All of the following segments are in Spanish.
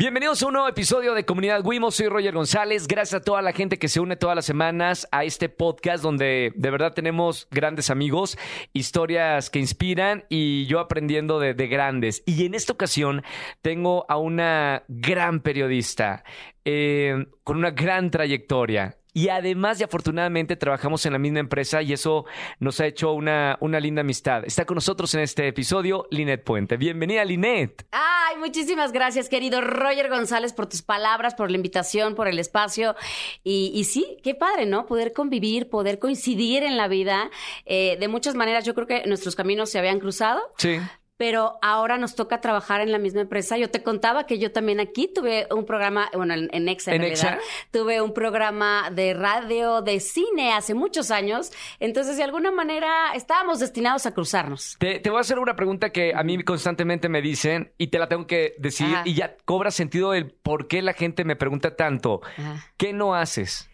Bienvenidos a un nuevo episodio de Comunidad Wimo. Soy Roger González. Gracias a toda la gente que se une todas las semanas a este podcast donde de verdad tenemos grandes amigos, historias que inspiran y yo aprendiendo de, de grandes. Y en esta ocasión tengo a una gran periodista eh, con una gran trayectoria. Y además y afortunadamente trabajamos en la misma empresa y eso nos ha hecho una, una linda amistad. Está con nosotros en este episodio Linet Puente. Bienvenida, Linet. Ay, muchísimas gracias, querido Roger González, por tus palabras, por la invitación, por el espacio. Y, y sí, qué padre, ¿no? Poder convivir, poder coincidir en la vida. Eh, de muchas maneras, yo creo que nuestros caminos se habían cruzado. Sí. Pero ahora nos toca trabajar en la misma empresa. Yo te contaba que yo también aquí tuve un programa, bueno, en, en Exa, en, ¿En realidad, Exa? tuve un programa de radio, de cine hace muchos años. Entonces, de alguna manera, estábamos destinados a cruzarnos. Te, te voy a hacer una pregunta que a mí constantemente me dicen y te la tengo que decir Ajá. y ya cobra sentido el por qué la gente me pregunta tanto. Ajá. ¿Qué no haces?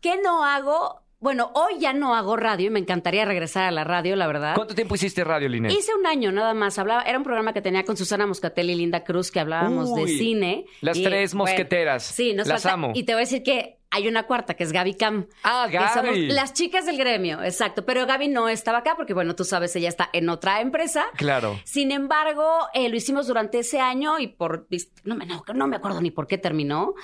¿Qué no hago? Bueno, hoy ya no hago radio y me encantaría regresar a la radio, la verdad. ¿Cuánto tiempo hiciste radio, Linet? Hice un año nada más. Hablaba, era un programa que tenía con Susana Moscatel y Linda Cruz que hablábamos de cine. las Y, tres bueno, mosqueteras. sí, nos Las falta- amo. Y te voy a decir que hay una cuarta, que es Gaby Cam. Ah, que Gaby. somos las chicas del gremio, exacto. Pero Gaby no estaba acá porque, bueno, tú sabes, ella está en otra empresa. Claro. Sin embargo, eh, lo hicimos durante ese año y por no me, no, no me acuerdo ni por qué terminó,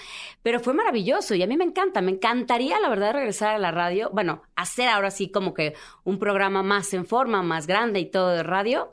pero fue maravilloso y a mí me encanta, me encantaría la verdad regresar a la radio, bueno, hacer ahora sí como que un programa más en forma, más grande y todo de radio.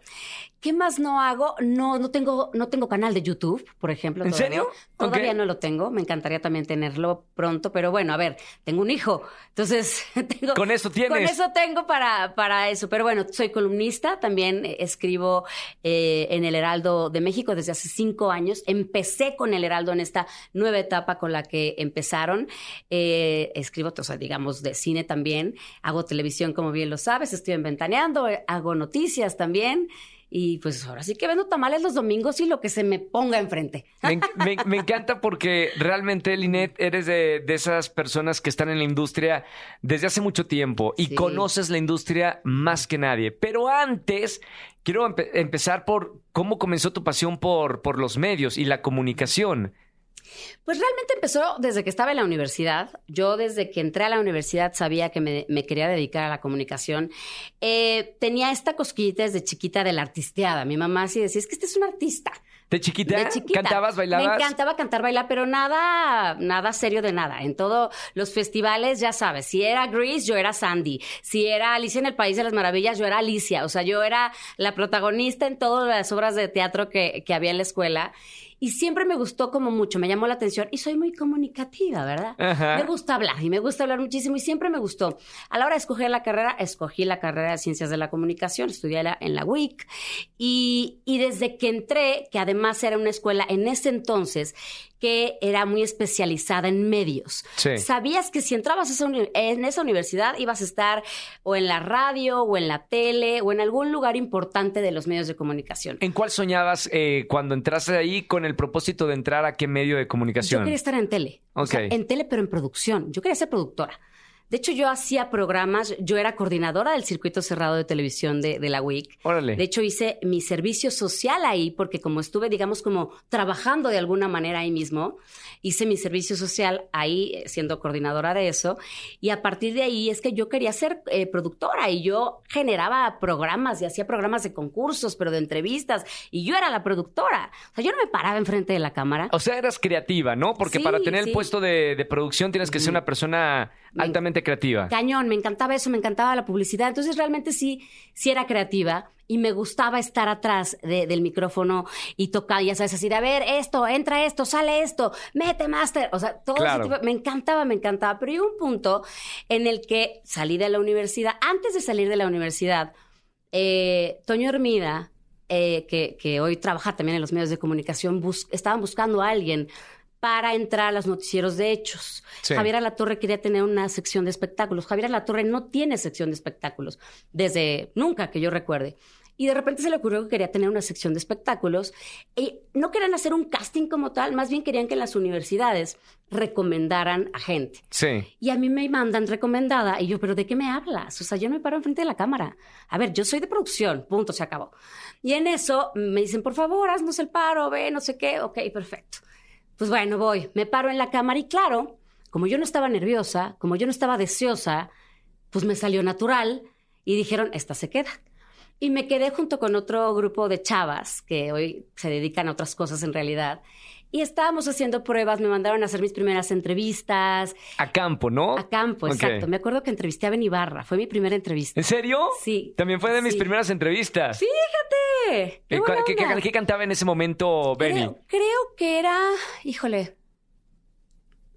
¿Qué más no hago? No, no tengo, no tengo canal de YouTube, por ejemplo. ¿En todavía. serio? Todavía no lo tengo. Me encantaría también tenerlo pronto, pero bueno, a ver, tengo un hijo, entonces tengo. Con eso tienes. Con eso tengo para, para eso. Pero bueno, soy columnista, también escribo eh, en el Heraldo de México desde hace cinco años. Empecé con el Heraldo en esta nueva etapa con la que empezaron. Eh, escribo, o sea, digamos, de cine también. Hago televisión, como bien lo sabes. Estoy en Ventaneando, hago noticias también. Y pues ahora sí que vendo tamales los domingos y lo que se me ponga enfrente. Me, me- me encanta porque realmente, Linet, eres de, de esas personas que están en la industria desde hace mucho tiempo y Sí. conoces la industria más que nadie. Pero antes, quiero empe- empezar por cómo comenzó tu pasión por, por los medios y la comunicación. Pues realmente empezó desde que estaba en la universidad. Yo desde que entré a la universidad sabía que me, me quería dedicar a la comunicación. Eh, tenía esta cosquillita desde chiquita de la artisteada. Mi mamá sí decía, es que este es un artista. ¿De chiquita? De chiquita. ¿Cantabas, bailabas? Me encantaba cantar, bailar, pero nada, nada serio de nada. En todos los festivales, ya sabes, si era Grease, yo era Sandy. Si era Alicia en el País de las Maravillas, yo era Alicia. O sea, yo era la protagonista en todas las obras de teatro que, que había en la escuela. Y siempre me gustó como mucho, me llamó la atención y soy muy comunicativa, ¿verdad? Ajá. Me gusta hablar y me gusta hablar muchísimo y siempre me gustó. A la hora de escoger la carrera, escogí la carrera de Ciencias de la Comunicación, estudié en la UIC y, y desde que entré, que además era una escuela en ese entonces que era muy especializada en medios. Sí. Sabías que si entrabas esa en esa universidad ibas a estar o en la radio o en la tele o en algún lugar importante de los medios de comunicación. ¿En cuál soñabas eh, cuando entraste ahí con el propósito de entrar a qué medio de Yo comunicación? quería estar en tele. O sea, Ok. en tele, pero en producción. Yo quería ser productora. De hecho, yo hacía programas, yo era coordinadora del circuito cerrado de televisión de, de la WIC. Órale. De hecho, hice mi servicio social ahí, porque como estuve, digamos, como trabajando de alguna manera ahí mismo, hice mi servicio social ahí, eh, siendo coordinadora de eso. Y a partir de ahí es que yo quería ser eh, productora y yo generaba programas y hacía programas de concursos, pero de entrevistas. Y yo era la productora. O sea, yo no me paraba enfrente de la cámara. O sea, eras creativa, ¿no? Porque Sí, para tener el puesto de, de producción tienes que ser una persona altamente creativa. Cañón, me encantaba eso, me encantaba la publicidad. Entonces realmente sí, sí era creativa y me gustaba estar atrás de- del micrófono y tocar, ya sabes, así de, a ver, esto, entra esto, sale esto, mete máster. O sea, todo Claro. ese tipo- me encantaba, me encantaba. Pero llegó un punto en el que salí de la universidad. Antes de salir de la universidad, eh, Toño Hermida, eh, que, que hoy trabaja también en los medios de comunicación, bus- estaban buscando a alguien para entrar a los noticieros de hechos. Sí. Javier Alatorre quería tener una sección de espectáculos. Javier Alatorre no tiene sección de espectáculos desde nunca que yo recuerde. Y de repente se le ocurrió que quería tener una sección de espectáculos. Y no querían hacer un casting como tal, más bien querían que en las universidades recomendaran a gente. Sí. Y a mí me mandan recomendada y yo, pero ¿de qué me hablas? O sea, yo no me paro enfrente de la cámara. A ver, yo soy de producción, punto, se acabó. Y en eso me dicen, por favor, haznos el paro, ve, no sé qué, ok, perfecto. Pues bueno, voy, me paro en la cámara y claro, como yo no estaba nerviosa, como yo no estaba deseosa, pues me salió natural y dijeron, esta se queda. Y me quedé junto con otro grupo de chavas que hoy se dedican a otras cosas en realidad. Y estábamos haciendo pruebas, me mandaron a hacer mis primeras entrevistas. A campo, ¿no? A campo, exacto. Me acuerdo que entrevisté a Ben Ibarra, fue mi primera entrevista. ¿En serio? Sí. También fue de mis Sí. primeras entrevistas. Fíjate. qué Eh, buena ¿Qué, qué- onda. qué cantaba en ese momento, Benny? Creo, creo que era, híjole,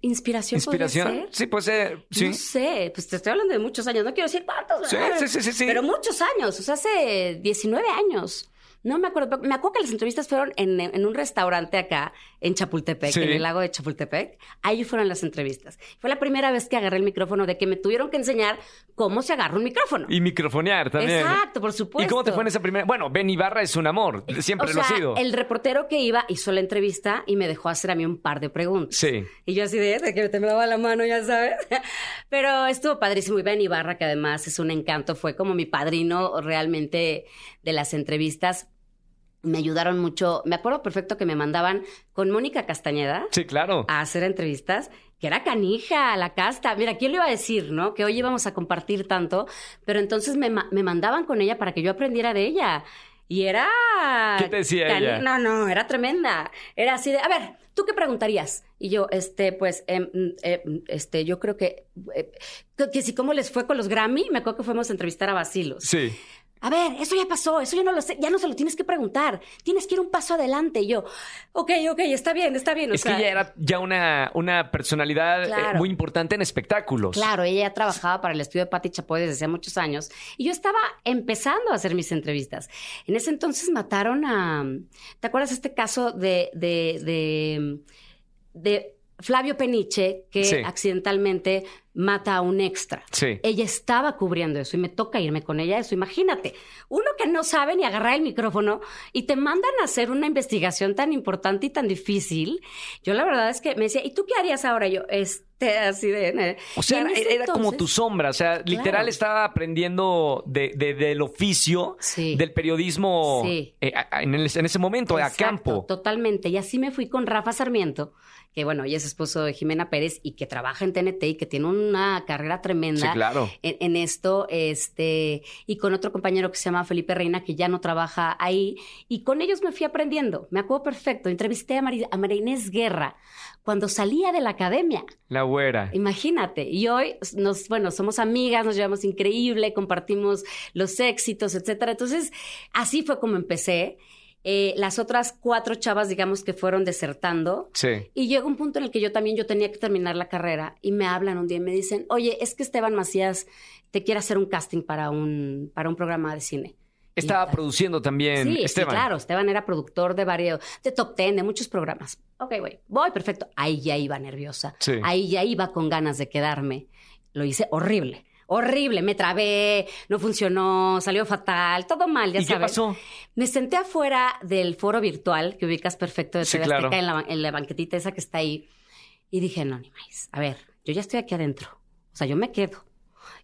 inspiración. podría ¿Inspiración? ser? Sí, puede ser. Sí. No sé, pues te estoy hablando de muchos años, no quiero decir cuántos. Sí, sí, sí, sí. Pero muchos años, o sea, hace 19 años. No me acuerdo, me acuerdo que las entrevistas fueron en, en un restaurante acá, en Chapultepec, Sí. en el lago de Chapultepec. Ahí fueron las entrevistas. Fue la primera vez que agarré el micrófono, de que me tuvieron que enseñar cómo se agarra un micrófono. Y microfonear también. Exacto, por supuesto. ¿Y cómo te fue en esa primera? Bueno, Ben Ibarra es un amor. Siempre o lo ha sido. el reportero que iba hizo la entrevista y me dejó hacer a mí un par de preguntas. Sí. Y yo así de, de que me temblaba la mano, ya sabes. Pero estuvo padrísimo. Y Ben Ibarra, que además es un encanto, fue como mi padrino realmente de las entrevistas. Me ayudaron mucho. Me acuerdo perfecto que me mandaban con Mónica Castañeda Sí, claro. a hacer entrevistas, que era canija, la casta. Mira, ¿quién le iba a decir, no? Que hoy íbamos a compartir tanto, pero entonces me, me mandaban con ella para que yo aprendiera de ella. Y era... ¿Qué te decía ella? No, no, era tremenda. Era así de, a ver, ¿tú qué preguntarías? Y yo, este, pues, eh, mm, este, yo creo que, eh, que, que si cómo les fue con los Grammy, me acuerdo que fuimos a entrevistar a Basilos. Sí. A ver, eso ya pasó, eso ya no lo sé, ya no se lo tienes que preguntar, tienes que ir un paso adelante. Y yo, ok, ok, está bien, está bien. o Es que ella era ya una, una personalidad eh, muy importante en espectáculos. Claro, ella ya trabajaba para el estudio de Patti Chapoy desde hace muchos años y yo estaba empezando a hacer mis entrevistas. En ese entonces mataron a... ¿Te acuerdas este caso de, de, de, de Flavio Peniche que Sí. accidentalmente mata a un extra? Sí. Ella estaba cubriendo eso y me toca irme con ella eso. Imagínate, uno que no sabe ni agarrar el micrófono y te mandan a hacer una investigación tan importante y tan difícil. Yo la verdad es que me decía, ¿y tú qué harías ahora? Yo, este, así de... O sea, era, como tu sombra. O sea, literal Claro. estaba aprendiendo de, de- del oficio Sí. del periodismo Sí. eh, en, el- en ese momento, a campo. Totalmente. Y así me fui con Rafa Sarmiento, que bueno, ella es esposo de Jimena Pérez y que trabaja en TNT y que tiene una carrera tremenda. Sí, claro. En, en esto, este, y con otro compañero que se llama Felipe Reina, que ya no trabaja ahí, y con ellos me fui aprendiendo. Me acuerdo perfecto. Entrevisté a, Mari- a María Inés Guerra cuando salía de la academia. La güera. Imagínate. Y hoy nos, bueno, somos amigas, nos llevamos increíble, compartimos los éxitos, etcétera. Entonces, así fue como empecé. Eh, las otras cuatro chavas, digamos, que fueron desertando. Sí. Y llegó un punto en el que yo también yo tenía que terminar la carrera y me hablan un día y me dicen, oye, es que Esteban Macías te quiere hacer un casting para un, para un programa de cine. Estaba produciendo también Sí, sí, Esteban. claro. Esteban era productor de varios, de Top Ten, de muchos programas. Ok, güey, voy, perfecto. Ahí ya iba nerviosa. Sí. Ahí ya iba con ganas de quedarme. Lo hice horrible. Horrible, me trabé, no funcionó, salió fatal, todo mal, ya ¿Y qué sabes. pasó? Me senté afuera del foro virtual que ubicas perfecto de Sí, TV claro. Azteca, en, la, en la banquetita esa que está ahí. Y dije, no, ni más. A ver, yo ya estoy aquí adentro. O sea, yo me quedo.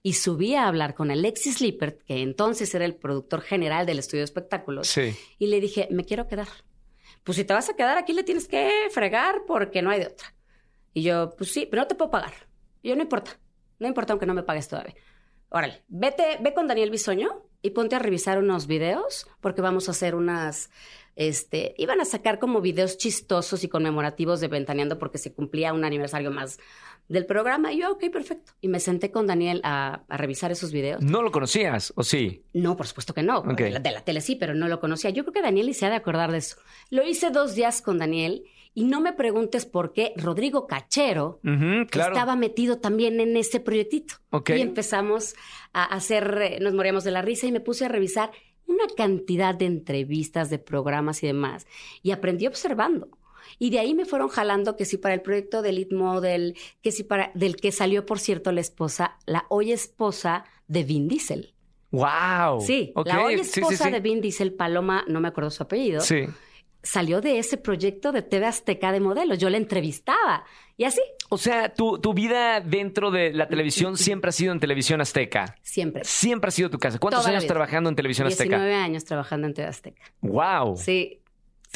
Y subí a hablar con Alexis Lippert, que entonces era el productor general del estudio de espectáculos. Sí. Y le dije, me quiero quedar. Pues si te vas a quedar aquí le tienes que fregar porque no hay de otra. Y yo, pues sí, pero no te puedo pagar. Y yo, no importa. No importa aunque no me pagues todavía. Órale, vete, ve con Daniel Bisoño y ponte a revisar unos videos porque vamos a hacer unas, este, iban a sacar como videos chistosos y conmemorativos de Ventaneando porque se cumplía un aniversario más del programa. Y yo, ok, perfecto. Y me senté con Daniel a, a revisar esos videos. ¿No lo conocías o sí? No, por supuesto que no. De, la, de la tele sí, pero no lo conocía. Yo creo que Daniel y se ha de acordar de eso. Lo hice dos días con Daniel y no me preguntes por qué Rodrigo Cachero claro. estaba metido también en ese proyectito. Y empezamos a hacer, eh, nos moríamos de la risa y me puse a revisar una cantidad de entrevistas, de programas y demás. Y aprendí observando. Y de ahí me fueron jalando que sí para el proyecto de Elite Model, que sí para, del que salió, por cierto, la esposa, la hoy esposa de Vin Diesel. ¡Wow! Sí, la hoy sí, sí, esposa sí. de Vin Diesel, Paloma, no me acuerdo su apellido, Sí. Salió de ese proyecto de TV Azteca de modelos. Yo la entrevistaba y así, O sea, tu, tu vida dentro de la televisión siempre ha sido en televisión azteca. siempre. Siempre ha sido tu casa. ¿Cuántos Toda años trabajando en televisión 19 azteca? años trabajando en TV Azteca. ¡Wow! Sí.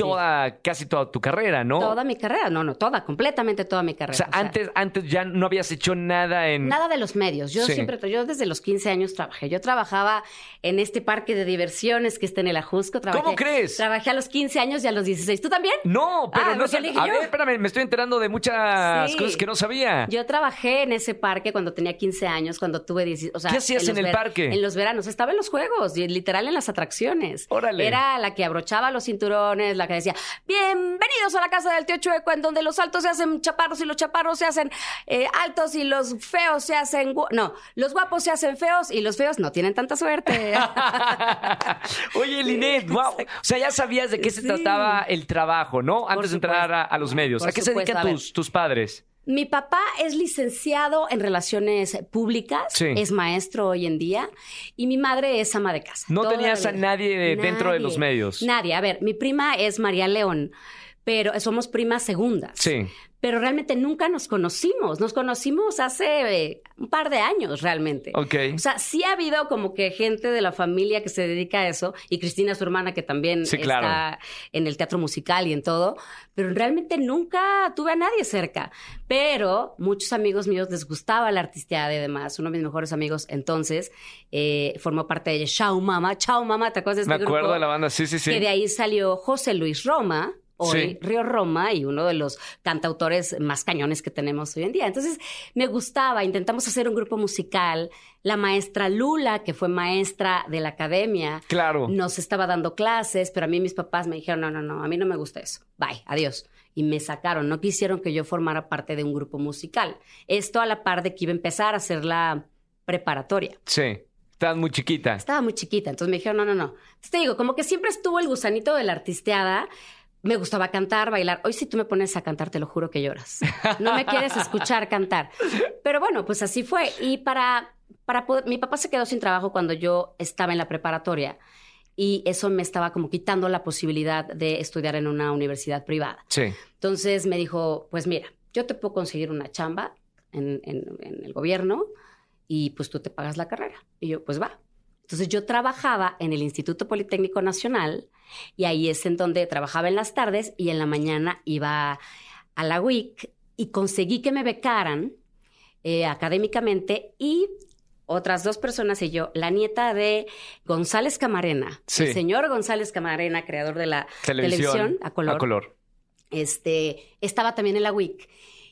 Toda, casi toda tu carrera, ¿no? Toda mi carrera, no, no, toda, completamente toda mi carrera. O sea, antes, antes ya no habías hecho nada en... Nada de los medios. Yo Sí. siempre, yo desde los 15 años trabajé. Yo trabajaba en este parque de diversiones que está en el Ajusco. Trabajé, ¿Cómo crees? Trabajé a los 15 años y a los 16. ¿Tú también? No, pero Ah, no dije A ver, espérame, me estoy enterando de muchas Sí. cosas que no sabía. Yo trabajé en ese parque cuando tenía 15 años, cuando tuve 16. O sea, ¿Qué hacías en el ver- parque? En los veranos. Estaba en los juegos, literal en las atracciones. Órale. Era la que abrochaba los cinturones, la que decía, bienvenidos a la casa del tío Chueco, en donde los altos se hacen chaparros y los chaparros se hacen eh, altos y los feos se hacen... No, los guapos se hacen feos y los feos no tienen tanta suerte. Oye, Linet, wow. O sea, ya sabías de qué se trataba el trabajo, ¿no? Antes de entrar a, a los medios. Por ¿A qué se dedican tus, tus padres? Mi papá es licenciado en relaciones públicas, Sí. es maestro hoy en día, y mi madre es ama de casa. No Toda tenías a nadie de- dentro de los medios. Nadie. A ver, mi prima es María León, pero somos primas segundas. Sí. Pero realmente nunca nos conocimos. Nos conocimos hace eh, un par de años, realmente. Ok. O sea, sí ha habido como que gente de la familia que se dedica a eso, y Cristina, su hermana, que también Sí, claro. está en el teatro musical y en todo, pero realmente nunca tuve a nadie cerca. Pero muchos amigos míos les gustaba la artisteada y demás. Uno de mis mejores amigos entonces eh, formó parte de Chao Mama. Chao Mama, ¿te acuerdas de Me este acuerdo grupo? de la banda, sí, sí, sí. Que de ahí salió José Luis Roma, hoy Sí. Río Roma, y uno de los cantautores más cañones que tenemos hoy en día. Entonces, me gustaba, intentamos hacer un grupo musical. La maestra Lula, que fue maestra de la academia, Claro. nos estaba dando clases, pero a mí mis papás me dijeron, no, no, no, a mí no me gusta eso. Bye, adiós. Y me sacaron, no quisieron que yo formara parte de un grupo musical. Esto a la par de que iba a empezar a hacer la preparatoria. Sí. Estabas muy chiquita. Estaba muy chiquita, entonces me dijeron, no, no, no. Entonces te digo, como que siempre estuvo el gusanito de la artisteada. Me gustaba cantar, bailar. Hoy si tú me pones a cantar, te lo juro que lloras. No me quieres escuchar cantar. Pero bueno, pues así fue. Y para, para poder, mi papá se quedó sin trabajo cuando yo estaba en la preparatoria. Y eso me estaba como quitando la posibilidad de estudiar en una universidad privada. Sí. Entonces me dijo, pues mira, yo te puedo conseguir una chamba en, en- en el gobierno y pues tú te pagas la carrera. Y yo, pues va. Entonces yo trabajaba en el Instituto Politécnico Nacional y ahí es en donde trabajaba en las tardes y en la mañana iba a la WIC y conseguí que me becaran eh, académicamente y otras dos personas y yo, la nieta de González Camarena, Sí. el señor González Camarena, creador de la Televisión. televisión, a color A color. este, estaba también en la WIC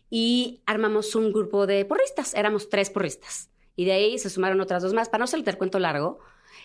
y armamos un grupo de porristas, éramos tres porristas. Y de ahí se sumaron otras dos más. Para no hacerte el cuento largo,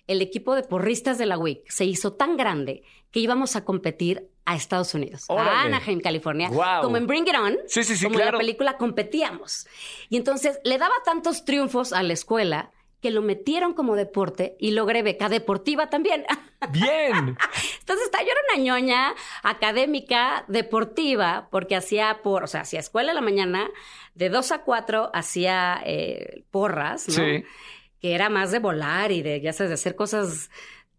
el equipo de porristas de la WIC se hizo tan grande que íbamos a competir a Estados Unidos, Órale. a Anaheim, California, Guau. como en Bring It On, Sí, sí, sí, como en la película competíamos. Y entonces le daba tantos triunfos a la escuela que lo metieron como deporte y logré beca deportiva también. Bien. Entonces, yo era una ñoña académica, deportiva, porque hacía por, o sea, hacía escuela en la mañana, de 2 a 4 hacía eh, porras, ¿no? Sí. Que era más de volar y de, ya sabes, de hacer cosas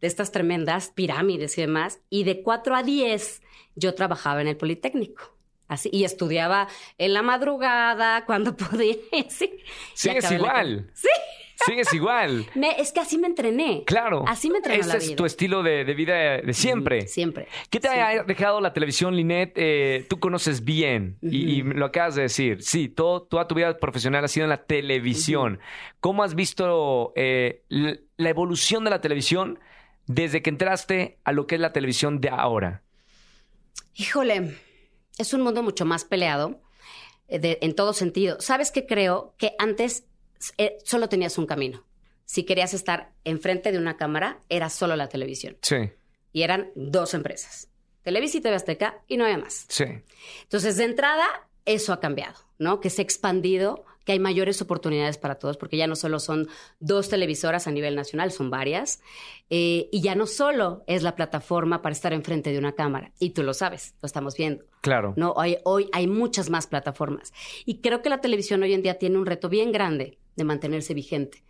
de estas tremendas, pirámides y demás. Y de 4 a 10 yo trabajaba en el Politécnico. Así, y estudiaba en la madrugada, cuando podía. Sí, acabé la igual. Sí. Sigues igual. Me- es que así me entrené. Claro. Así me entrenó Ese la es vida. tu estilo de, de vida de siempre. Siempre. ¿Qué te Siempre. ha dejado la televisión, Linet? Eh, tú conoces bien y, y lo acabas de decir. Sí, todo, toda tu vida profesional ha sido en la televisión. ¿Cómo has visto eh, la evolución de la televisión desde que entraste a lo que es la televisión de ahora? Híjole, es un mundo mucho más peleado eh, de- en todo sentido. ¿Sabes qué creo? Que antes eh, solo tenías un camino. Si querías estar enfrente de una cámara, era solo la televisión. Sí, Y eran dos empresas, Televisa y TV Azteca, y no había más. sí. Entonces, de entrada, eso ha cambiado, ¿no? Que se ha expandido, que hay mayores oportunidades para todos, porque ya no solo son dos televisoras a nivel nacional, son varias. Eh, y ya no solo es la plataforma para estar enfrente de una cámara, y tú lo sabes, lo estamos viendo. Claro. No, hoy, hoy hay muchas más plataformas. Y creo que la televisión hoy en día tiene un reto bien grande de mantenerse vigente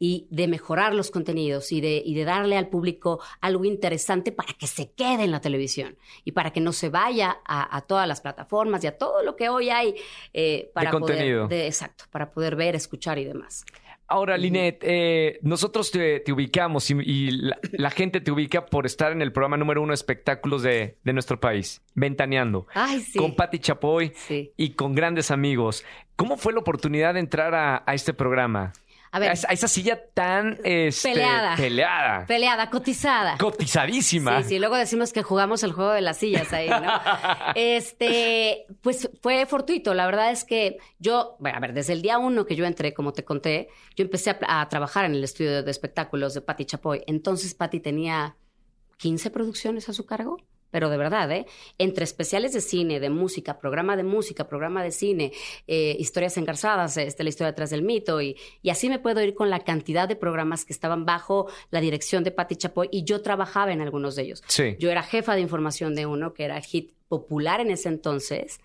y de mejorar los contenidos y de, y de darle al público algo interesante para que se quede en la televisión y para que no se vaya a, a todas las plataformas y a todo lo que hoy hay eh, para contenido. poder, de- exacto, para poder ver, escuchar y demás. Ahora, Linet, eh, nosotros te, ubicamos y, la, gente te ubica por estar en el programa número uno de espectáculos de, nuestro país, Ventaneando. Ay, sí. Con Patti Chapoy y con grandes amigos. ¿Cómo fue la oportunidad de entrar a este programa? A ver. A esa, silla tan este, peleada. Peleada. Peleada, cotizada. Cotizadísima. Sí, sí, luego decimos que jugamos el juego de las sillas ahí, ¿no? este, pues fue fortuito. La verdad es que yo, bueno, a ver, desde el día uno que yo entré, como te conté, yo empecé a, a trabajar en el estudio de espectáculos de Patti Chapoy. Entonces Patti tenía 15 producciones a su cargo pero de verdad, ¿eh? Entre especiales de cine, de música, programa de música, programa de cine, eh, historias engarzadas, este, la historia detrás del mito, y, y, así me puedo ir con la cantidad de programas que estaban bajo la dirección de Patti Chapoy, y yo trabajaba en algunos de ellos. Sí. Yo era jefa de información de uno, que era Hit popular en ese entonces.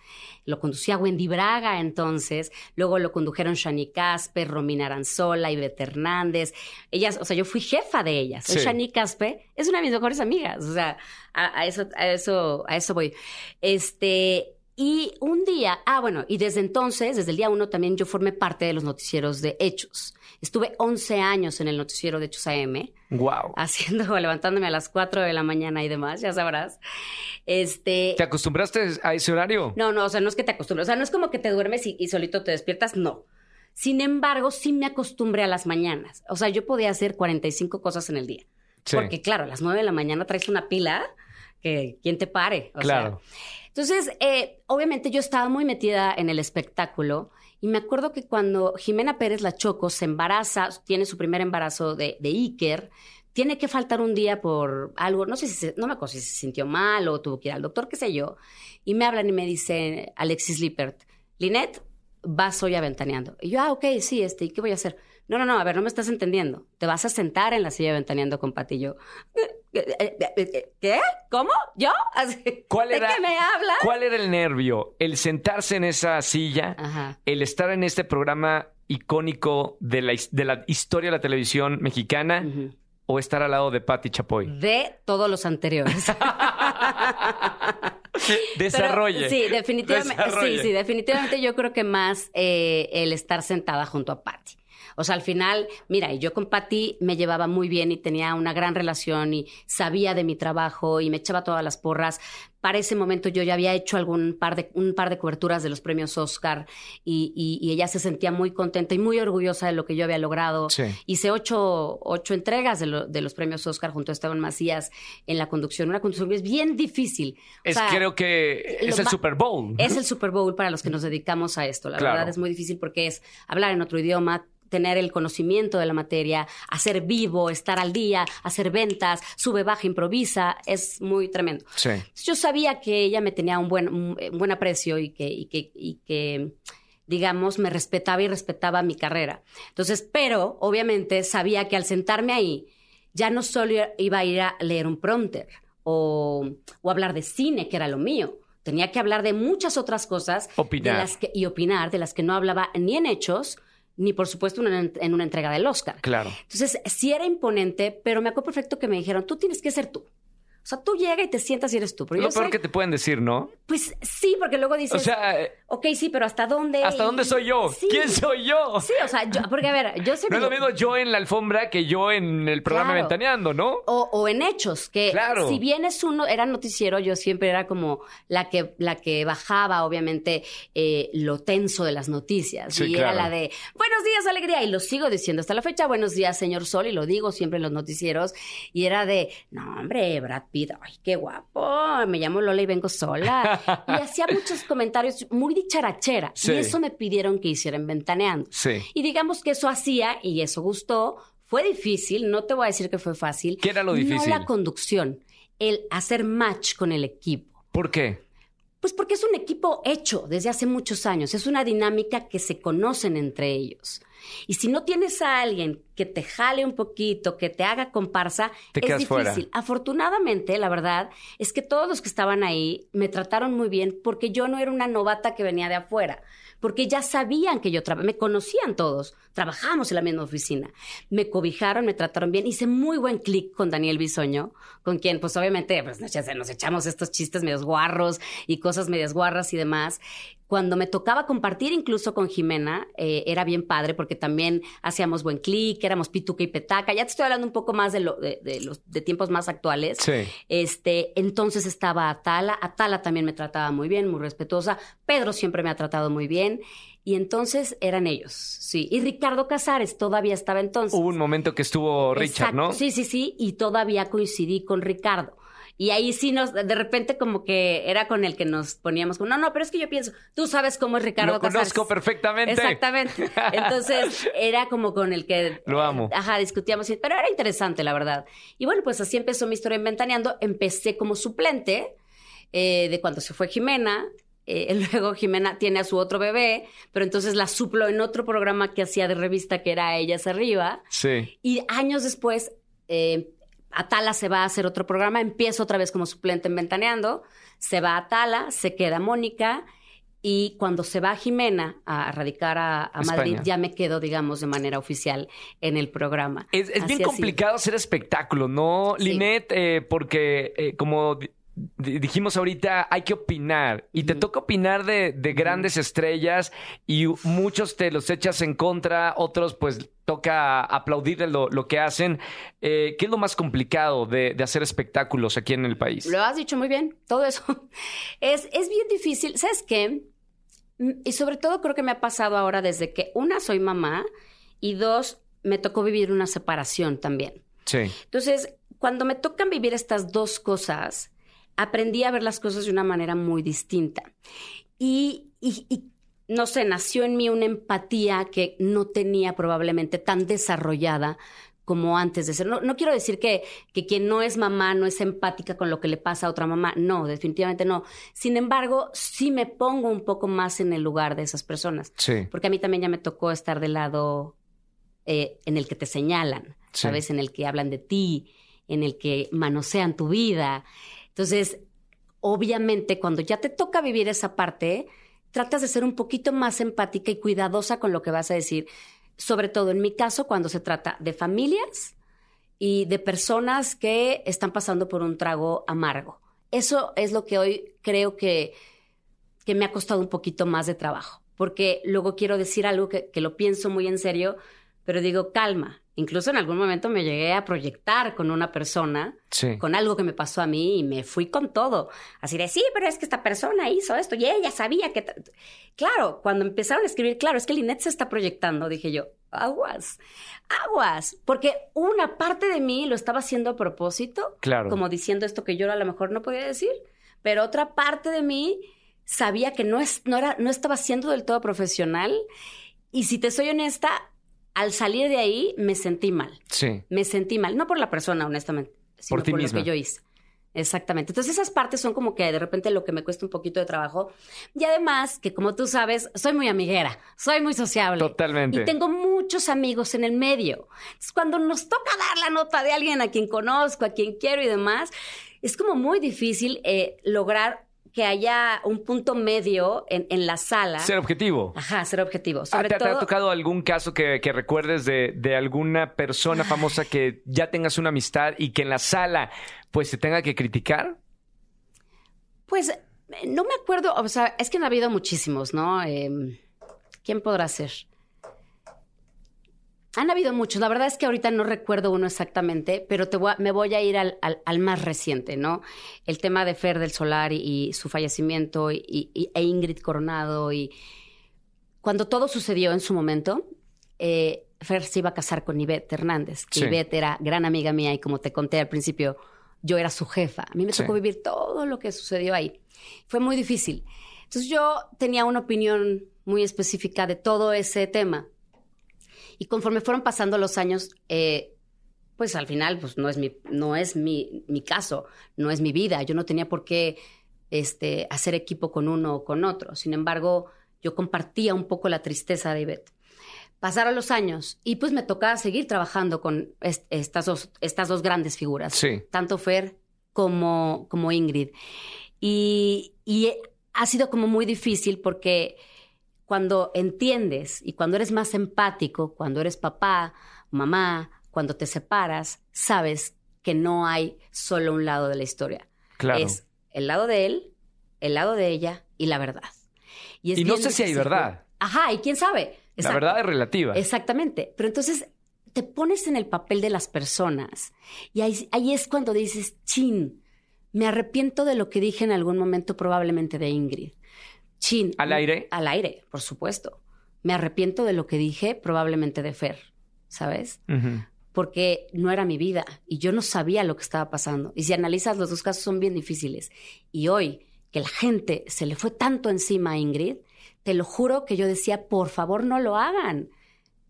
Lo conducía Wendy Braga entonces. Luego lo condujeron Shani Casper, Romina Aranzola, Ivette Hernández. Ellas, o sea, yo fui jefa de ellas. Sí. Shani Casper es una de mis mejores amigas. O sea, a, eso, a eso, a eso voy. Este, y un día, ah, bueno, y desde entonces, desde el día uno también yo formé parte de los noticieros de Hechos. Estuve 11 años en el noticiero de Hechos AM. Wow. Haciendo, levantándome a las 4 de la mañana y demás, ya sabrás. Este. ¿Te acostumbraste a ese horario? No, no, o sea, no es que te acostumbres. O sea, no es como que te duermes y, solito te despiertas, no. Sin embargo, sí me acostumbré a las mañanas. O sea, yo podía hacer 45 cosas en el día. Sí. Porque, claro, a las 9 de la mañana traes una pila que quien te pare. O claro. Entonces, eh, obviamente yo estaba muy metida en el espectáculo y me acuerdo que cuando Jimena Pérez La Choco se embaraza, tiene su primer embarazo de, de Iker, tiene que faltar un día por algo, no sé si se, no me acuerdo si se sintió mal o tuvo que ir al doctor, qué sé yo, y me hablan y me dice Alexis Lippert, Linet, vas hoy aventaneando. Y yo, ah, ok, sí, este, ¿y qué voy a hacer? No, no, no, a ver, no me estás entendiendo. Te vas a sentar en la silla ventaneando con Patillo. ¿Qué? ¿Cómo? ¿Yo? ¿Cuál era, ¿De qué me hablas? ¿Cuál era el nervio? ¿El sentarse en esa silla? ¿El estar en este programa icónico de la, de la historia de la televisión mexicana? ¿O estar al lado de Patti Chapoy? De todos los anteriores. Desarrolle. sí, definitivamente. Sí, sí, definitivamente yo creo que más eh, el estar sentada junto a Patti. O sea, al final, mira, yo con Patti me llevaba muy bien y tenía una gran relación y sabía de mi trabajo y me echaba todas las porras. Para ese momento yo ya había hecho algún par de, un par de coberturas de los premios Oscar y, ella se sentía muy contenta y muy orgullosa de lo que yo había logrado. Hice ocho, ocho entregas de, de, los premios Oscar junto a Esteban Macías en la conducción. Una conducción que es bien difícil. Es, creo que es el Super Bowl. Es el Super Bowl para los que nos dedicamos a esto. La verdad es muy difícil porque es hablar en otro idioma, tener el conocimiento de la materia, hacer vivo, estar al día, hacer ventas, sube, baja, improvisa, es muy tremendo. Yo sabía que ella me tenía un buen, un buen aprecio y que, y que, y que digamos, me respetaba y respetaba mi carrera. Entonces, pero obviamente sabía que al sentarme ahí, ya no solo iba a ir a leer un prompter o, o hablar de cine, que era lo mío. Tenía que hablar de muchas otras cosas opinar. y opinar, de las que no hablaba ni en hechos, ni por supuesto en una entrega del Oscar. Claro. Entonces, sí era imponente, pero me acuerdo perfecto que me dijeron, tú tienes que ser tú. O sea, tú llegas y te sientas y eres tú. Pero Lo peor que te pueden decir, ¿no? Pues sí, porque luego dices. O sea. Eh, ok, sí, pero ¿hasta dónde? ¿Hasta dónde soy yo? ¿Quién soy yo? Sí, o sea, yo, porque a ver, yo sé. No es lo mismo yo en la alfombra que yo en el programa Ventaneando, ¿no? O, o, en hechos, que claro. si bien es uno, era noticiero, yo siempre era como la que, la que bajaba, obviamente, eh, lo tenso de las noticias. y era la de buenos días, alegría. Y lo sigo diciendo hasta la fecha, buenos días, señor Sol, y lo digo siempre en los noticieros. Y era de, no, hombre, Brad Pitt, ay, qué guay me llamo Lola y vengo sola. y hacía muchos comentarios muy dicharachera. Y eso me pidieron que hiciera en Ventaneando. Y digamos que eso hacía y eso gustó. Fue difícil, no te voy a decir que fue fácil. ¿Qué era lo difícil? No la conducción, el hacer match con el equipo. ¿Por qué? Pues porque es un equipo hecho desde hace muchos años, es una dinámica que se conocen entre ellos. Y si no tienes a alguien que te jale un poquito, que te haga comparsa, es difícil. Afortunadamente, la verdad es que todos los que estaban ahí me trataron muy bien porque yo no era una novata que venía de afuera porque ya sabían que yo trabajaba, me conocían todos, trabajábamos en la misma oficina, me cobijaron, me trataron bien, hice muy buen clic con Daniel Bisoño, con quien pues obviamente pues, nos echamos estos chistes medios guarros y cosas medias guarras y demás. Cuando me tocaba compartir incluso con Jimena, eh, era bien padre porque también hacíamos buen clic, éramos pituca y petaca. Ya te estoy hablando un poco más de, lo, de, los de tiempos más actuales. Sí. Este, entonces estaba Atala. Atala también me trataba muy bien, muy respetuosa. Pedro siempre me ha tratado muy bien. Y entonces eran ellos, sí. Y Ricardo Casares todavía estaba entonces. Hubo un momento que estuvo Richard, ¿no? Sí, sí, sí. Y todavía coincidí con Ricardo. Y ahí sí nos, de repente como que era con el que nos poníamos como, no, no, pero es que yo pienso, tú sabes cómo es Ricardo Lo conozco perfectamente. Exactamente. Entonces era como con el que... Lo amo. Ajá, discutíamos, pero era interesante, la verdad. Y bueno, pues así empezó mi historia inventaneando. Empecé como suplente eh, de cuando se fue Jimena. Eh, luego Jimena tiene a su otro bebé, pero entonces la suplo en otro programa que hacía de revista que era Ellas Arriba. Sí. Y años después eh, Atala se va a hacer otro programa, empieza otra vez como suplente en Ventaneando, se va a Atala, se queda Mónica y cuando se va Jimena a radicar a, Madrid, ya me quedo, digamos, de manera oficial en el programa. Es, bien complicado hacer espectáculo, ¿no, Linet? Eh, porque eh, como dijimos ahorita, hay que opinar. Y te toca opinar de, grandes estrellas y muchos te los echas en contra, otros pues toca aplaudir lo, lo que hacen. Eh, ¿Qué es lo más complicado de, hacer espectáculos aquí en el país? Lo has dicho muy bien, todo eso. Es, es bien difícil. ¿Sabes qué? Mm, y sobre todo creo que me ha pasado ahora desde que, una, soy mamá y dos, me tocó vivir una separación también. Sí. Entonces, cuando me tocan vivir estas dos cosas, aprendí a ver las cosas de una manera muy distinta. Y, no sé, nació en mí una empatía que no tenía probablemente tan desarrollada como antes de ser. No, quiero decir que, que, quien no es mamá no es empática con lo que le pasa a otra mamá. No, definitivamente no. Sin embargo, sí me pongo un poco más en el lugar de esas personas. Sí. Porque a mí también ya me tocó estar del lado eh, en el que te señalan, ¿sabes? En el que hablan de ti, en el que manosean tu vida. Entonces, obviamente, cuando ya te toca vivir esa parte, tratas de ser un poquito más empática y cuidadosa con lo que vas a decir, sobre todo en mi caso, cuando se trata de familias y de personas que están pasando por un trago amargo. Eso es lo que hoy creo que, que me ha costado un poquito más de trabajo, porque luego quiero decir algo que, que lo pienso muy en serio, pero digo, calma, Incluso en algún momento me llegué a proyectar con una persona, con algo que me pasó a mí y me fui con todo. Así de, sí, pero es que esta persona hizo esto y ella sabía que... Claro, cuando empezaron a escribir, claro, es que Linet se está proyectando, dije yo, aguas, aguas, porque una parte de mí lo estaba haciendo a propósito, claro. como diciendo esto que yo a lo mejor no podía decir, pero otra parte de mí sabía que no, es, no, era, no estaba siendo del todo profesional. Y si te soy honesta, al salir de ahí me sentí mal. Sí. Me sentí mal, no por la persona, honestamente, sino por, lo que yo hice. Exactamente. Entonces esas partes son como que de repente lo que me cuesta un poquito de trabajo. Y además que como tú sabes, soy muy amiguera, soy muy sociable. Totalmente. Y tengo muchos amigos en el medio. Entonces cuando nos toca dar la nota de alguien a quien conozco, a quien quiero y demás, es como muy difícil eh, lograr que haya un punto medio en, en la sala. Ser objetivo. Ajá, ser objetivo. Ah, Sobre ¿te, todo... ¿te, ha tocado algún caso que, que recuerdes de, de, alguna persona famosa que ya tengas una amistad y que en la sala pues se tenga que criticar? Pues no me acuerdo, o sea, es que han habido muchísimos, ¿no? Eh, ¿Quién podrá ser? Han habido muchos. La verdad es que ahorita no recuerdo uno exactamente, pero te me voy a ir al, al, más reciente, ¿no? El tema de Fer del Solar y, su fallecimiento y, e Ingrid Coronado. Y cuando todo sucedió en su momento, eh, Fer se iba a casar con Ivette Hernández, que Ivette era gran amiga mía y como te conté al principio, yo era su jefa. A mí me tocó vivir todo lo que sucedió ahí. Fue muy difícil. Entonces yo tenía una opinión muy específica de todo ese tema y conforme fueron pasando los años, eh, pues al final, pues no es mi, no es mi, mi, caso, no es mi vida. Yo no tenía por qué este, hacer equipo con uno o con otro. Sin embargo, yo compartía un poco la tristeza de Ivette. Pasaron los años y pues me tocaba seguir trabajando con estas, dos, estas dos grandes figuras, tanto Fer como, como Ingrid. Y, y ha sido como muy difícil porque cuando entiendes y cuando eres más empático, cuando eres papá, mamá, cuando te separas, sabes que no hay solo un lado de la historia. Claro. Es el lado de él, el lado de ella y la verdad. Y, es Y no sé si hay verdad. Ajá, y quién sabe. La verdad es relativa. Exactamente. Pero entonces te pones en el papel de las personas y ahí, ahí es cuando dices, chin, me arrepiento de lo que dije en algún momento probablemente de Ingrid. Chin. ¿Al aire? Al aire, por supuesto. Me arrepiento de lo que dije probablemente de Fer, ¿sabes? Porque no era mi vida y yo no sabía lo que estaba pasando. Y si analizas, los dos casos son bien difíciles. Y hoy, que la gente se le fue tanto encima a Ingrid, te lo juro que yo decía, por favor, no lo hagan.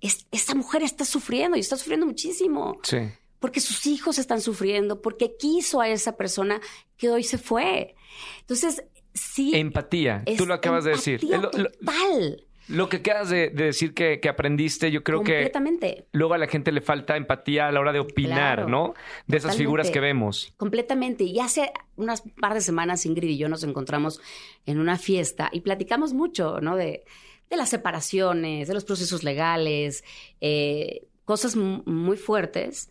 Es, esta mujer está sufriendo y está sufriendo muchísimo. Sí. Porque sus hijos están sufriendo, porque quiso a esa persona que hoy se fue. Entonces, sí. Empatía. Tú lo acabas de decir. Lo, lo- total. lo que acabas de, de decir que, que aprendiste, yo creo que completamente. luego a la gente le falta empatía a la hora de opinar, Claro, ¿no? De esas figuras que vemos. Completamente. Y hace unas par de semanas Ingrid y yo nos encontramos en una fiesta y platicamos mucho, ¿no? De, de las separaciones, de los procesos legales, eh, cosas mu- muy fuertes.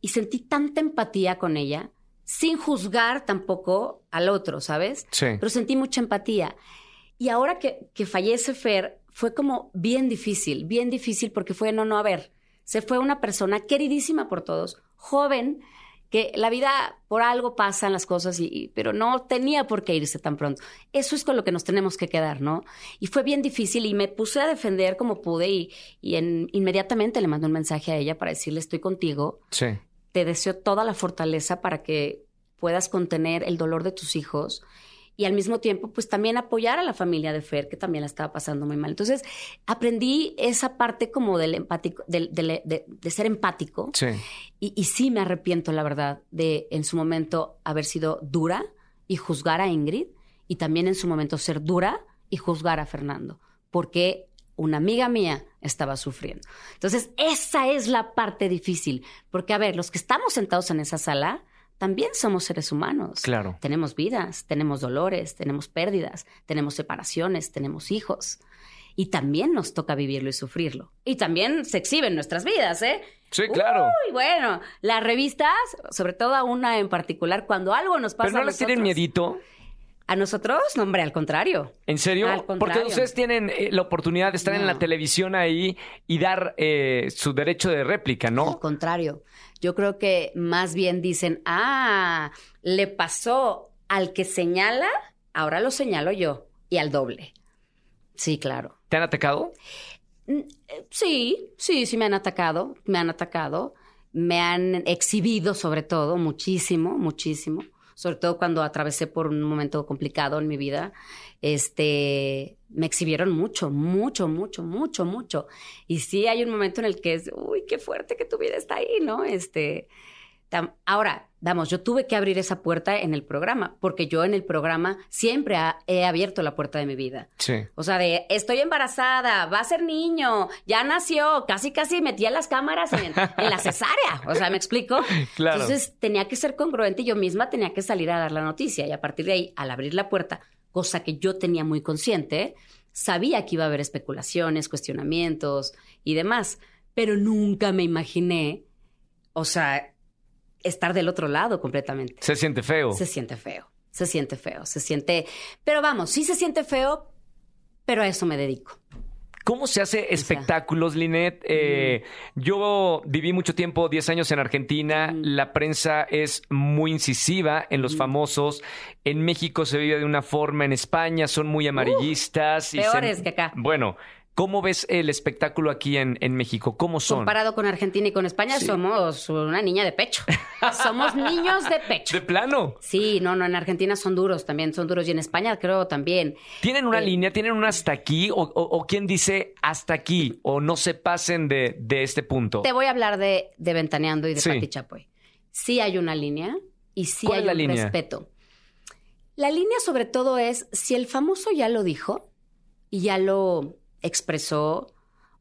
Y sentí tanta empatía con ella, sin juzgar tampoco al otro, ¿sabes? Sí. Pero sentí mucha empatía. Y ahora que, que fallece Fer, fue como bien difícil, bien difícil porque fue, no, no, a ver, se fue una persona queridísima por todos, joven, que la vida por algo pasan las cosas, y, y- pero no tenía por qué irse tan pronto. Eso es con lo que nos tenemos que quedar, ¿no? Y fue bien difícil y me puse a defender como pude y, y en- inmediatamente le mandé un mensaje a ella para decirle estoy contigo, Sí. Te deseo toda la fortaleza para que puedas contener el dolor de tus hijos y al mismo tiempo, pues también apoyar a la familia de Fer, que también la estaba pasando muy mal. Entonces, aprendí esa parte como del empático, del- del- de, de ser empático. Sí. Y, y sí me arrepiento, la verdad, de en su momento haber sido dura y juzgar a Ingrid, y también en su momento ser dura y juzgar a Fernando, porque una amiga mía estaba sufriendo. Entonces, esa es la parte difícil, porque a ver, los que estamos sentados en esa sala también somos seres humanos. Claro. Tenemos vidas, tenemos dolores, tenemos pérdidas, tenemos separaciones, tenemos hijos. Y también nos toca vivirlo y sufrirlo. Y también se exhiben nuestras vidas, ¿eh? Sí, claro. Uy, bueno, las revistas, sobre todo a una en particular, cuando algo nos pasa Pero no a les tienen miedito. ¿A nosotros? No, hombre, al contrario. ¿En serio? Al Porque ustedes tienen eh, la oportunidad de estar en la televisión ahí y dar eh, su derecho de réplica, Al ¿no? contrario. Yo creo que más bien dicen, ah, le pasó al que señala, ahora lo señalo yo. Y al doble. Sí, claro. ¿Te han atacado? Mm, eh, Sí, sí, sí me han atacado, me han atacado, me han exhibido sobre todo muchísimo, muchísimo, sobre todo cuando atravesé por un momento complicado en mi vida, este, me exhibieron mucho, mucho, mucho, mucho, mucho. Y sí hay un momento en el que es, uy, qué fuerte que tu vida está ahí, ¿no? Este, ahora, vamos, yo tuve que abrir esa puerta en el programa, porque yo en el programa siempre ha- he abierto la puerta de mi vida. Sí. O sea, de estoy embarazada, va a ser niño, ya nació, casi casi metía las cámaras en, en la cesárea. O sea, ¿me explico? Claro. Entonces tenía que ser congruente y yo misma tenía que salir a dar la noticia. Y a partir de ahí, al abrir la puerta, cosa que yo tenía muy consciente, sabía que iba a haber especulaciones, cuestionamientos y demás. Pero nunca me imaginé, o sea, estar del otro lado completamente. Se siente feo. Se siente feo, se siente feo, se siente... Pero vamos, sí se siente feo, pero a eso me dedico. ¿Cómo se hace espectáculos, Linet? Eh, Yo viví mucho tiempo, 10 años en Argentina. La prensa es muy incisiva en los famosos. En México se vive de una forma, en España son muy amarillistas. y se- peores que acá. Bueno, ¿cómo ves el espectáculo aquí en, en México? ¿Cómo son? Comparado con Argentina y con España, Sí. somos una niña de pecho. somos niños de pecho. ¿De plano? Sí, no, no, en Argentina son duros también, son duros. Y en España creo también. ¿Tienen una Eh, línea? ¿Tienen un hasta aquí? ¿O, o- o quién dice hasta aquí? ¿O no se pasen de, de este punto? Te voy a hablar de, de Ventaneando y de Sí. Pati Chapoy. Sí hay una línea y sí ¿Cuál hay un línea? respeto. La línea sobre todo es si el famoso ya lo dijo y ya lo expresó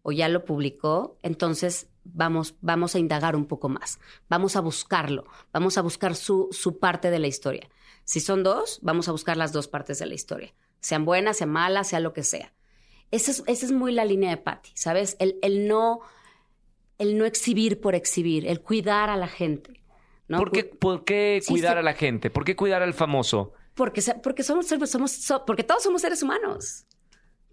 o ya lo publicó, entonces vamos, vamos a indagar un poco más, vamos a buscarlo, vamos a buscar su, su parte de la historia. Si son dos, vamos a buscar las dos partes de la historia, sean buenas, sean malas, sea lo que sea. Esa es, esa es muy la línea de Patty, ¿sabes? El, el no, el no exhibir por exhibir, el cuidar a la gente. ¿no? ¿Por qué, por qué Sí, cuidar sí. a la gente? ¿Por qué cuidar al famoso? Porque, porque somos, somos, so- porque todos somos seres humanos.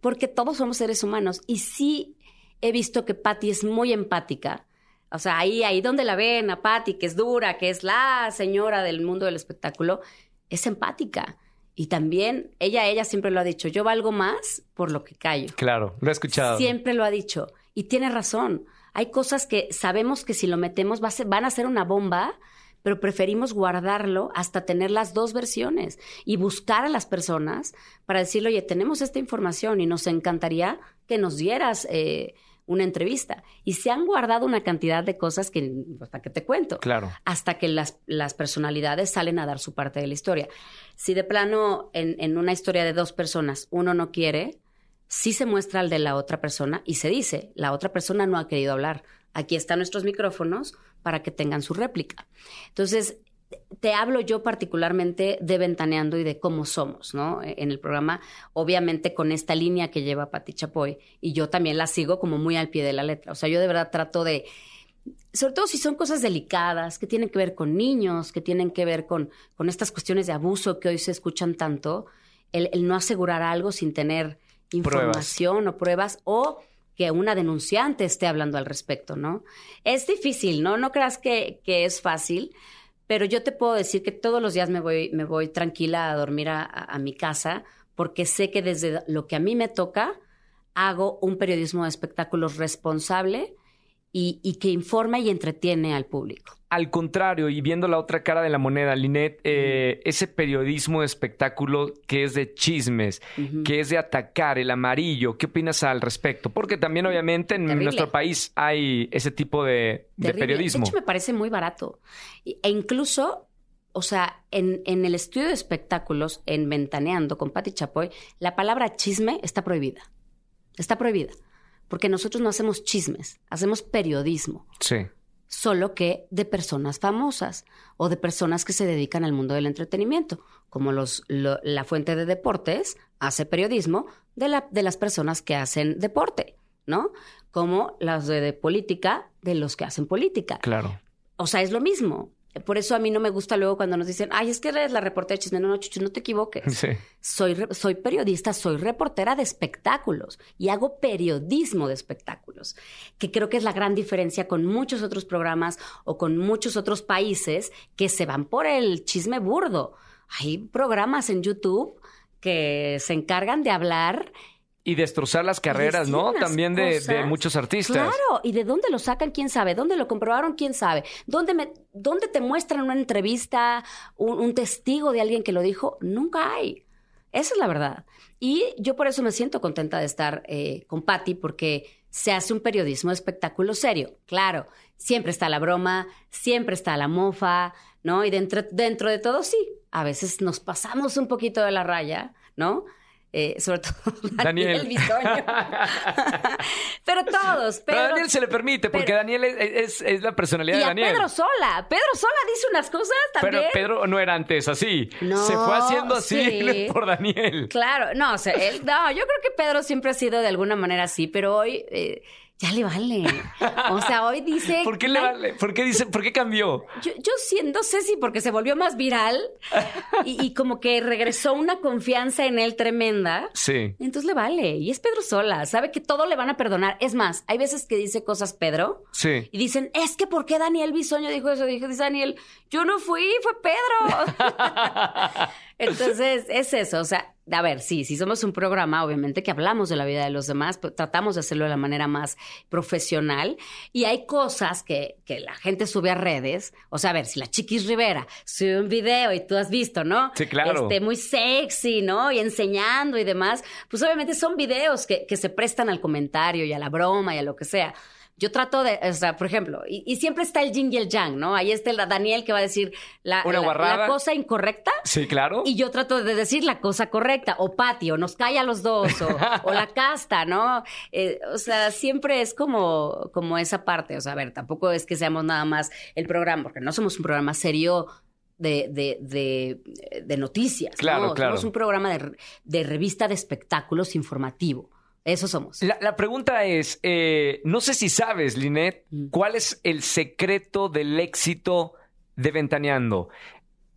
Porque todos somos seres humanos. Y sí he visto que Patty es muy empática. O sea, ahí, ahí donde la ven a Patty, que es dura, que es la señora del mundo del espectáculo, es empática. Y también ella, ella siempre lo ha dicho, yo valgo más por lo que callo. Claro, lo he escuchado. Siempre lo ha dicho. Y tiene razón. Hay cosas que sabemos que si lo metemos van a ser una bomba, pero preferimos guardarlo hasta tener las dos versiones y buscar a las personas para decirle, oye, tenemos esta información y nos encantaría que nos dieras eh, una entrevista. Y se han guardado una cantidad de cosas que hasta que te cuento. Claro. Hasta que las, las personalidades salen a dar su parte de la historia. Si de plano en, en una historia de dos personas uno no quiere, sí se muestra al de la otra persona y se dice, la otra persona no ha querido hablar. Aquí están nuestros micrófonos para que tengan su réplica. Entonces, te hablo yo particularmente de Ventaneando y de cómo somos, ¿no? En el programa, obviamente con esta línea que lleva Pati Chapoy, y yo también la sigo como muy al pie de la letra. O sea, yo de verdad trato de, sobre todo si son cosas delicadas, que tienen que ver con niños, que tienen que ver con, con estas cuestiones de abuso que hoy se escuchan tanto, el, el no asegurar algo sin tener información o pruebas o que una denunciante esté hablando al respecto, ¿no? Es difícil, ¿no? No creas que, que, es fácil, pero yo te puedo decir que todos los días me voy, me voy tranquila a dormir a, a mi casa porque sé que desde lo que a mí me toca hago un periodismo de espectáculos responsable y, que informa y entretiene al público. Al contrario, y viendo la otra cara de la moneda, Linet, eh, ese periodismo de espectáculo que es de chismes, que es de atacar el amarillo, ¿qué opinas al respecto? Porque también obviamente en nuestro país hay ese tipo de, periodismo. De hecho, me parece muy barato. E incluso o sea, en, en, el estudio de espectáculos, en Ventaneando con Patti Chapoy, la palabra chisme está prohibida. Está prohibida porque nosotros no hacemos chismes, hacemos periodismo. Sí. Solo que de personas famosas o de personas que se dedican al mundo del entretenimiento, como los, la fuente de deportes hace periodismo de, la, de las personas que hacen deporte, ¿no? Como las de política de los que hacen política. Claro. O sea, es lo mismo. Por eso a mí no me gusta luego cuando nos dicen, ay, es que eres la reportera de chisme. No, no, Chuchu, no te equivoques. Soy, soy periodista, soy reportera de espectáculos y hago periodismo de espectáculos, que creo que es la gran diferencia con muchos otros programas o con muchos otros países que se van por el chisme burdo. Hay programas en YouTube que se encargan de hablar y destrozar las carreras, ¿no? También de, muchos artistas. Claro, y de dónde lo sacan, quién sabe, dónde lo comprobaron, quién sabe, dónde, me, dónde te muestran una entrevista, un, testigo de alguien que lo dijo, nunca hay. Esa es la verdad. Y yo por eso me siento contenta de estar eh, con Patti, porque se hace un periodismo de espectáculo serio. Claro, siempre está la broma, siempre está la mofa, ¿no? Y dentro, dentro de todo, sí, a veces nos pasamos un poquito de la raya, ¿no? Eh, sobre todo Daniel, Bisoño. pero todos. Pero, a Daniel se le permite, porque Daniel es, es, la personalidad de Daniel. Pedro Sola. Pedro Sola dice unas cosas también. Pero Pedro no era antes así. No, se fue haciendo así por Daniel. Claro, no, o sea, él, no, yo creo que Pedro siempre ha sido de alguna manera así, pero hoy. Eh, ya le vale. O sea, hoy dice. ¿Por qué le vale? ¿Por qué dice, por qué cambió? Yo, yo siento, sé si porque se volvió más viral y, como que regresó una confianza en él tremenda. Sí. Entonces le vale. Y es Pedro Sola. Sabe que todo le van a perdonar. Es más, hay veces que dice cosas Pedro. Sí. Y dicen, es que ¿por qué Daniel Bisoño dijo eso? Dijo, dice Daniel, yo no fui, fue Pedro. Entonces, es eso. O sea, a ver, sí, si somos un programa, obviamente que hablamos de la vida de los demás, pero tratamos de hacerlo de la manera más profesional. Y hay cosas que, que la gente sube a redes. O sea, a ver, si la Chiquis Rivera sube un video y tú has visto, ¿no? Sí, claro. Este, muy sexy, ¿no? Y enseñando y demás. Pues obviamente son videos que, que se prestan al comentario y a la broma y a lo que sea. Yo trato de, o sea, por ejemplo, y, siempre está el yin y el yang, ¿no? Ahí está el Daniel que va a decir la, la, cosa incorrecta. Sí, claro. Y yo trato de decir la cosa correcta, o patio, nos cae a los dos, o, la casta, ¿no? Eh, o sea, siempre es como, como esa parte. O sea, a ver, tampoco es que seamos nada más el programa, porque no somos un programa serio de, de, de, noticias. Claro, ¿no? claro. Somos un programa de, de revista de espectáculos informativo. Eso somos. La, pregunta es, eh, no sé si sabes, Linet, mm. ¿cuál es el secreto del éxito de Ventaneando?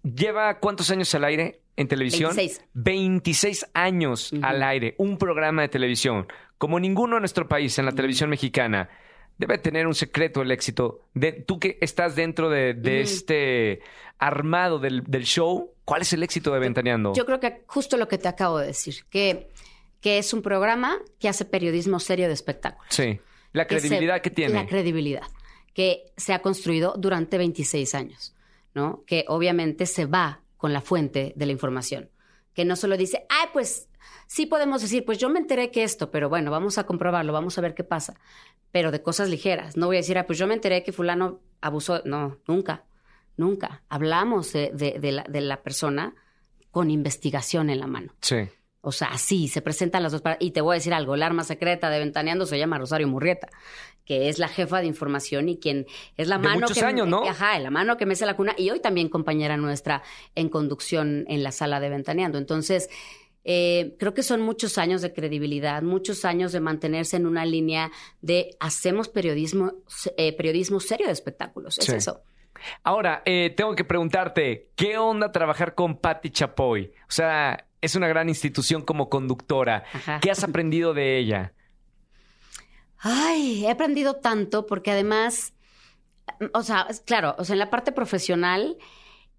¿Lleva cuántos años al aire? en televisión. 26. 26 años al aire, un programa de televisión, como ninguno en nuestro país, en la televisión mexicana. Debe tener un secreto el éxito. De, tú que estás dentro de, de este armado del, del show, ¿cuál es el éxito de Ventaneando? Yo creo que justo lo que te acabo de decir, que, que es un programa que hace periodismo serio de espectáculos. Sí. La que se- credibilidad que tiene. La credibilidad que se ha construido durante 26 años, ¿no? Que obviamente se va con la fuente de la información. Que no solo dice, ay, pues sí podemos decir, pues yo me enteré que esto, pero bueno, vamos a comprobarlo, vamos a ver qué pasa. Pero de cosas ligeras. No voy a decir, ah, pues yo me enteré que fulano abusó. No, nunca, nunca. Hablamos de, de- de la, de la persona con investigación en la mano. Sí. O sea, así se presentan las dos partes. Y te voy a decir algo, el arma secreta de Ventaneando se llama Rosario Murrieta, que es la jefa de información y quien es la De mano muchos que años, ¿no? Ajá, la mano que mece la cuna y hoy también compañera nuestra en conducción en la sala de Ventaneando. Entonces, eh, creo que son muchos años de credibilidad, muchos años de mantenerse en una línea de hacemos periodismo, eh, periodismo serio de espectáculos. Es Sí. eso. Ahora, eh, tengo que preguntarte, ¿qué onda trabajar con Patti Chapoy? O sea, es una gran institución como conductora. Ajá. ¿Qué has aprendido de ella? Ay, he aprendido tanto porque además, o sea, claro, o sea, en la parte profesional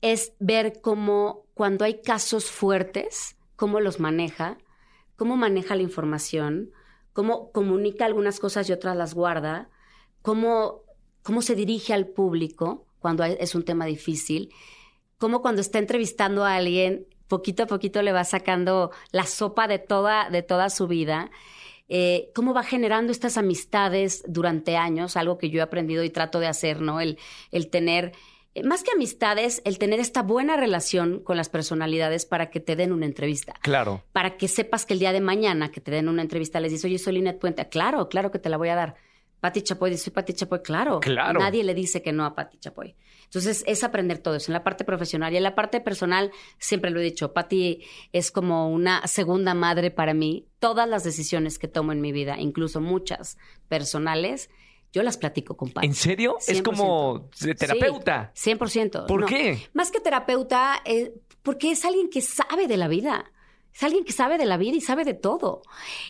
es ver cómo cuando hay casos fuertes, cómo los maneja, cómo maneja la información, cómo comunica algunas cosas y otras las guarda, cómo, cómo se dirige al público cuando hay- es un tema difícil, cómo cuando está entrevistando a alguien, poquito a poquito le va sacando la sopa de toda, de toda su vida eh, cómo va generando estas amistades durante años, algo que yo he aprendido y trato de hacer, ¿no? El, el tener, eh, más que amistades, el tener esta buena relación con las personalidades para que te den una entrevista. Claro. Para que sepas que el día de mañana que te den una entrevista les dices, oye, soy Linet Puente. Claro, claro que te la voy a dar. Pati Chapoy soy Pati Chapoy. Claro. Claro. Nadie le dice que no a Pati Chapoy. Entonces, es aprender todo eso en la parte profesional. Y en la parte personal, siempre lo he dicho, Pati es como una segunda madre para mí. Todas las decisiones que tomo en mi vida, incluso muchas personales, yo las platico con Pati. ¿En serio? Es 100%. como terapeuta. Sí, 100%. ¿Por No, qué? Más que terapeuta, eh, porque es alguien que sabe de la vida. Es alguien que sabe de la vida y sabe de todo.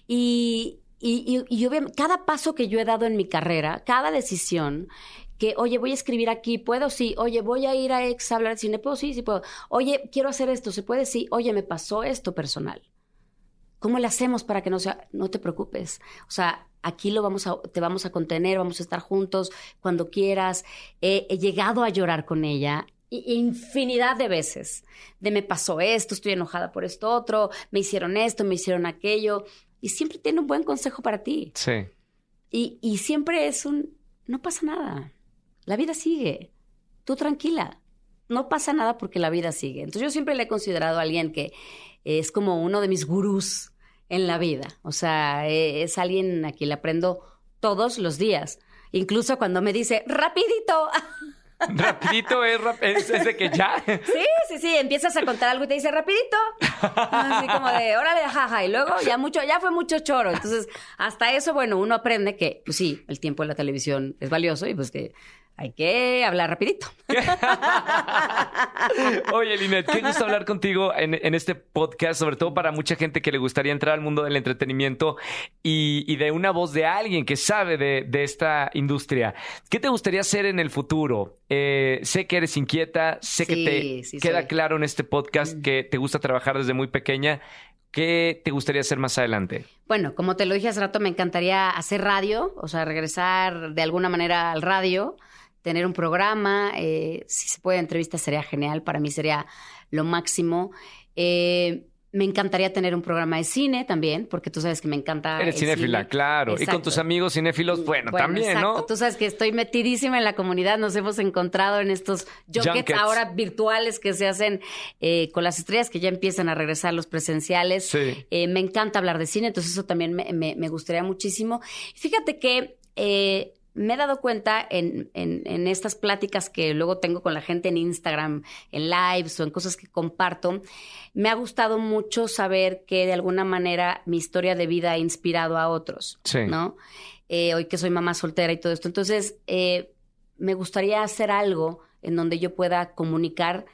Y, y, y- y obviamente, cada paso que yo he dado en mi carrera, cada decisión, que, oye, voy a escribir aquí, ¿puedo? Sí. Oye, voy a ir a ex a hablar de cine, ¿puedo? Sí, sí puedo. Oye, quiero hacer esto, ¿se puede? Sí. Oye, me pasó esto personal. ¿Cómo le hacemos para que no sea? No te preocupes. O sea, aquí lo vamos a, te vamos a contener, vamos a estar juntos cuando quieras. He llegado a llorar con ella infinidad de veces. De me pasó esto, estoy enojada por esto otro, me hicieron esto, me hicieron aquello. Y siempre tiene un buen consejo para ti. Sí. Y, y siempre es un, no pasa nada. La vida sigue. Tú tranquila. No pasa nada porque la vida sigue. Entonces yo siempre le he considerado a alguien que es como uno de mis gurús en la vida. O sea, eh, es alguien a quien le aprendo todos los días. Incluso cuando me dice, rapidito. Rapidito es, es, es de que ya. Sí, sí, sí, empiezas a contar algo y te dice rapidito. Así como de, órale, jaja. Y luego ya mucho, ya fue mucho choro. Entonces, hasta eso, bueno, uno aprende que, pues sí, el tiempo en la televisión es valioso y pues que hay que hablar rapidito. Oye, Linet, qué gusto hablar contigo en, en este podcast, sobre todo para mucha gente que le gustaría entrar al mundo del entretenimiento y, y de una voz de alguien que sabe de, de esta industria. ¿Qué te gustaría hacer en el futuro? Eh, sé que eres inquieta, sé que te sí queda soy. claro en este podcast que te gusta trabajar desde muy pequeña. ¿Qué te gustaría hacer más adelante? Bueno, como te lo dije hace rato, me encantaría hacer radio, o sea, regresar de alguna manera al radio, tener un programa, eh, si se puede entrevista sería genial, para mí sería lo máximo. Eh, me encantaría tener un programa de cine también, porque tú sabes que me encanta. Eres el cinéfila, cine. claro. Y con tus amigos cinéfilos, bueno, también, exacto. ¿no? Tú sabes que estoy metidísima en la comunidad. Nos hemos encontrado en estos junkets, Junkets. ahora virtuales que se hacen eh, con las estrellas, que ya empiezan a regresar los presenciales. Sí. Eh, me encanta hablar de cine, entonces eso también me, me- me gustaría muchísimo. Fíjate que eh, me he dado cuenta en, en- en estas pláticas que luego tengo con la gente en Instagram, en lives o en cosas que comparto, me ha gustado mucho saber que de alguna manera mi historia de vida ha inspirado a otros, Sí. ¿no? Eh, hoy que soy mamá soltera y todo esto. Entonces, eh, me gustaría hacer algo en donde yo pueda comunicar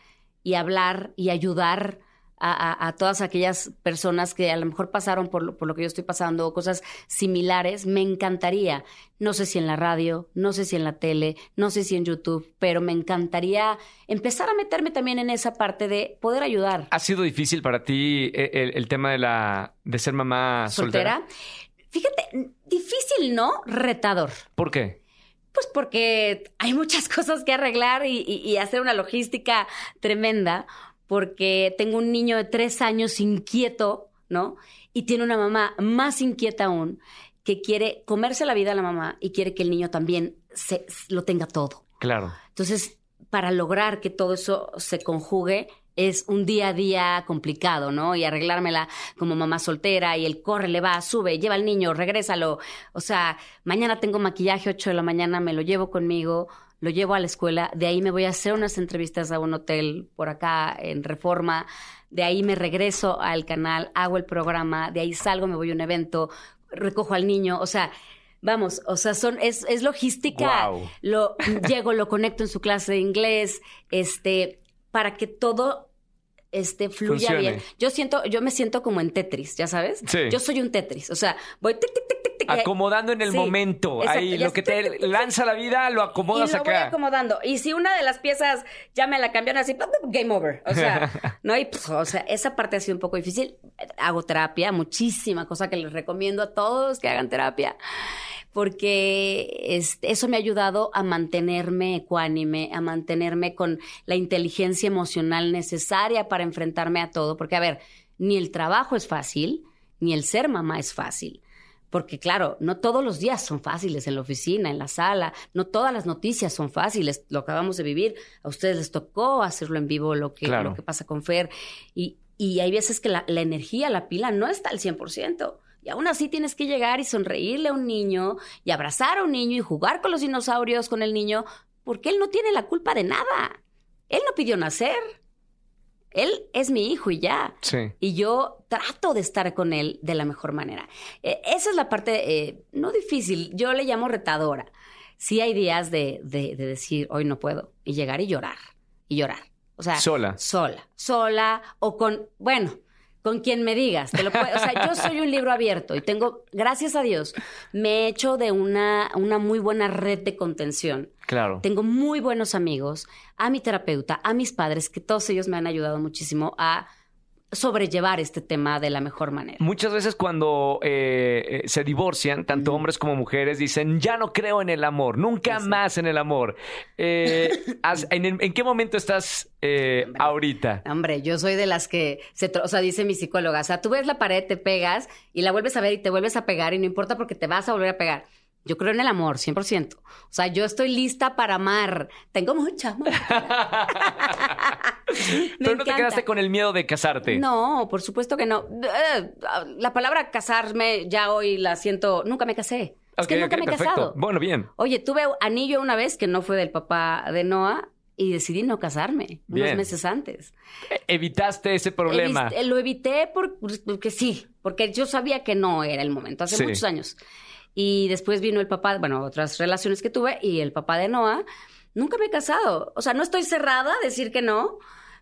y hablar y ayudar a, todas aquellas personas que a lo mejor pasaron por lo, por lo que yo estoy pasando o cosas similares, me encantaría. No sé si en la radio, no sé si en la tele, no sé si en YouTube, pero me encantaría empezar a meterme también en esa parte de poder ayudar. ¿Ha sido difícil para ti eh, el, tema de la de ser mamá soltera? soltera? Fíjate, difícil, ¿no? Retador. ¿Por qué? Pues porque hay muchas cosas que arreglar y, hacer una logística tremenda, porque tengo un niño de tres años inquieto, ¿no? Y tiene una mamá más inquieta aún, que quiere comerse la vida a la mamá y quiere que el niño también se, lo tenga todo. Claro. Entonces, para lograr que todo eso se conjugue, es un día a día complicado, ¿no? Y arreglármela como mamá soltera y el corre, le va, sube, lleva al niño, regrésalo. O sea, mañana tengo maquillaje 8 de la mañana, me lo llevo conmigo, lo llevo a la escuela, de ahí me voy a hacer unas entrevistas a un hotel por acá en Reforma, de ahí me regreso al canal, hago el programa, de ahí salgo, me voy a un evento, recojo al niño, o sea, Vamos, o sea, son, es, es logística. Lo, llego, lo conecto en su clase de inglés, este, para que todo este, fluya bien. Yo siento, yo me siento como en Tetris, ¿ya sabes? Sí. Yo soy un Tetris. O sea, voy tic, tic, tic, tic, Acomodando en el momento. Ahí lo que te lanza la vida lo acomodas y lo acá. Voy acomodando. Y si una de las piezas ya me la cambiaron así, game over. O sea, no hay, pues, o sea, esa parte ha sido un poco difícil. Hago terapia, muchísima cosa que les recomiendo a todos que hagan terapia porque eso me ha ayudado a mantenerme ecuánime, a mantenerme con la inteligencia emocional necesaria para enfrentarme a todo, porque a ver, ni el trabajo es fácil, ni el ser mamá es fácil. Porque claro, no todos los días son fáciles en la oficina, en la sala, no todas las noticias son fáciles, lo acabamos de vivir, a ustedes les tocó hacerlo en vivo lo que, lo que pasa con Fer, y, y hay veces que la, la energía, la pila no está al 100%. Y aún así tienes que llegar y sonreírle a un niño y abrazar a un niño y jugar con los dinosaurios con el niño, porque él no tiene la culpa de nada. Él no pidió nacer. Él es mi hijo y ya. Sí. Y yo trato de estar con él de la mejor manera. E, esa es la parte, eh, no difícil, yo le llamo retadora. Sí hay días de, de, de decir, hoy no puedo, y llegar y llorar, y llorar. O sea, sola. Sola. Sola o con, bueno, con quien me digas. Te lo o sea, yo soy un libro abierto y tengo, gracias a Dios, me he hecho de una, una muy buena red de contención. Claro. Tengo muy buenos amigos, a mi terapeuta, a mis padres, que todos ellos me han ayudado muchísimo a sobrellevar este tema de la mejor manera. Muchas veces cuando eh, eh, se divorcian, tanto hombres como mujeres dicen, ya no creo en el amor, nunca más en el amor. Eh, ¿en, qué momento estás ahorita? Hombre, yo soy de las que, se o sea, dice mi psicóloga, o sea, tú ves la pared, te pegas y la vuelves a ver y te vuelves a pegar y no importa porque te vas a volver a pegar. Yo creo en el amor, 100%. O sea, yo estoy lista para amar. Tengo mucha amor. Pero no te quedaste con el miedo de casarte. No, por supuesto que no. Eh, la palabra casarme ya hoy la siento. Nunca me casé. Es que nunca me he casado. Bueno, bien. Oye, tuve anillo una vez que no fue del papá de Noah y decidí no casarme unos meses antes. E, evitaste ese problema. lo evité porque sí, porque yo sabía que no era el momento, hace muchos años. Y después vino el papá, bueno, otras relaciones que tuve y el papá de Noah. Nunca me he casado. O sea, no estoy cerrada a decir que no,